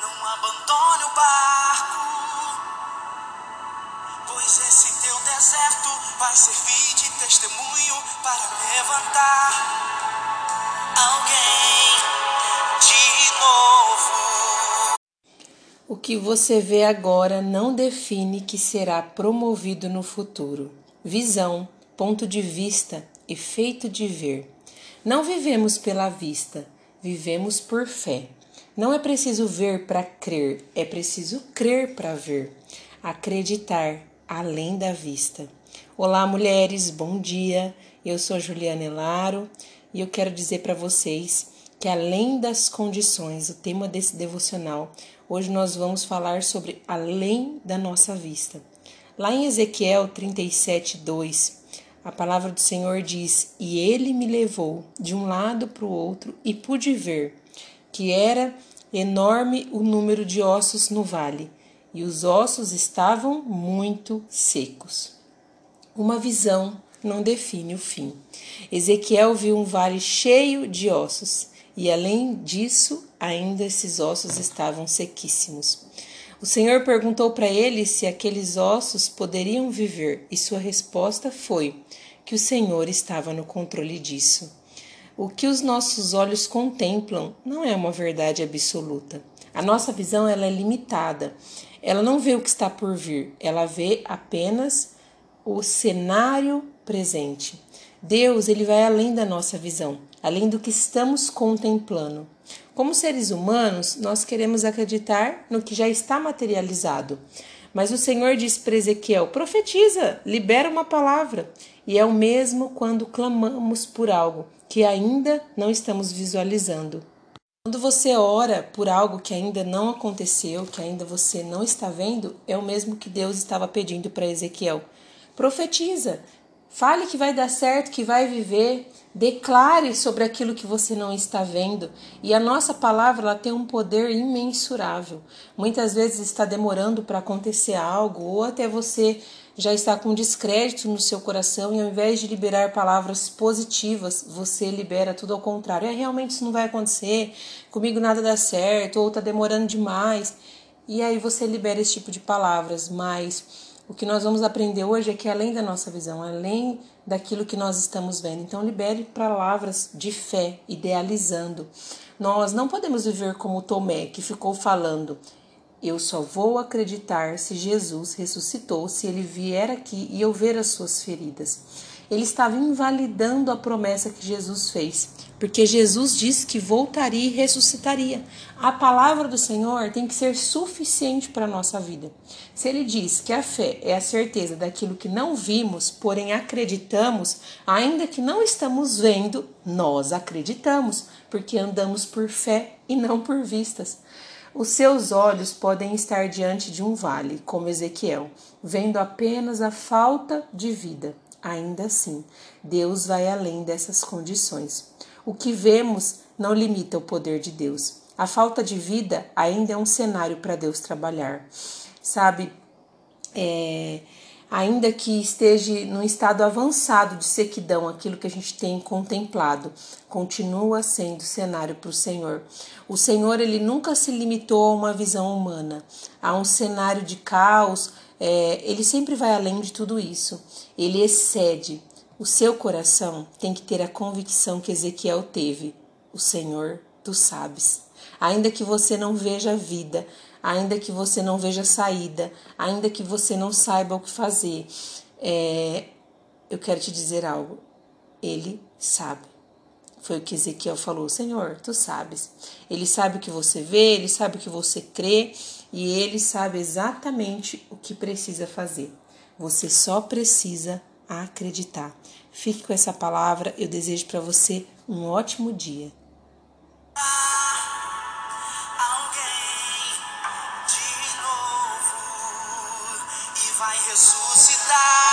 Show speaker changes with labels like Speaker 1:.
Speaker 1: Não abandone o barco, pois esse teu deserto vai servir de testemunho para levantar alguém de novo.
Speaker 2: O que você vê agora não define que será promovido no futuro. Visão, ponto de vista, efeito de ver. Não vivemos pela vista, vivemos por fé. Não é preciso ver para crer, é preciso crer para ver. Acreditar além da vista. Olá, mulheres, bom dia. Eu sou Juliana Elaro e eu quero dizer para vocês que além das condições, o tema desse devocional, hoje nós vamos falar sobre além da nossa vista. Lá em Ezequiel 37, 2, a palavra do Senhor diz: E ele me levou de um lado para o outro e pude ver que era enorme o número de ossos no vale, e os ossos estavam muito secos. Uma visão não define o fim. Ezequiel viu um vale cheio de ossos, e além disso, ainda esses ossos estavam sequíssimos. O Senhor perguntou para ele se aqueles ossos poderiam viver, e sua resposta foi que o Senhor estava no controle disso. O que os nossos olhos contemplam não é uma verdade absoluta. A nossa visão ela é limitada. Ela não vê o que está por vir, ela vê apenas o cenário presente. Deus, ele vai além da nossa visão, além do que estamos contemplando. Como seres humanos, nós queremos acreditar no que já está materializado. Mas o Senhor diz para Ezequiel: profetiza, libera uma palavra. E é o mesmo quando clamamos por algo que ainda não estamos visualizando. Quando você ora por algo que ainda não aconteceu, que ainda você não está vendo, é o mesmo que Deus estava pedindo para Ezequiel. Profetiza, fale que vai dar certo, que vai viver, declare sobre aquilo que você não está vendo. E a nossa palavra ela tem um poder imensurável. Muitas vezes está demorando para acontecer algo, ou até você já está com descrédito no seu coração e ao invés de liberar palavras positivas, você libera tudo ao contrário. É realmente isso não vai acontecer, comigo nada dá certo, ou está demorando demais. E aí você libera esse tipo de palavras, mas o que nós vamos aprender hoje é que além da nossa visão, além daquilo que nós estamos vendo, então libere palavras de fé, idealizando. Nós não podemos viver como Tomé, que ficou falando: eu só vou acreditar se Jesus ressuscitou, se ele vier aqui e eu ver as suas feridas. Ele estava invalidando a promessa que Jesus fez, porque Jesus disse que voltaria e ressuscitaria. A palavra do Senhor tem que ser suficiente para a nossa vida. Se ele diz que a fé é a certeza daquilo que não vimos, porém acreditamos, ainda que não estamos vendo, nós acreditamos, porque andamos por fé e não por vistas. Os seus olhos podem estar diante de um vale, como Ezequiel, vendo apenas a falta de vida. Ainda assim, Deus vai além dessas condições. O que vemos não limita o poder de Deus. A falta de vida ainda é um cenário para Deus trabalhar. Sabe, é, ainda que esteja num estado avançado de sequidão, aquilo que a gente tem contemplado, continua sendo cenário para o Senhor. O Senhor ele nunca se limitou a uma visão humana, a um cenário de caos. É, ele sempre vai além de tudo isso. Ele excede. O seu coração tem que ter a convicção que Ezequiel teve. O Senhor, tu sabes. Ainda que você não veja vida, ainda que você não veja saída, ainda que você não saiba o que fazer, é, eu quero te dizer algo. Ele sabe. Foi o que Ezequiel falou: Senhor, tu sabes. Ele sabe o que você vê, ele sabe o que você crê e ele sabe exatamente o que precisa fazer. Você só precisa acreditar. Fique com essa palavra. Eu desejo para você um ótimo dia.
Speaker 1: Vai ressuscitar.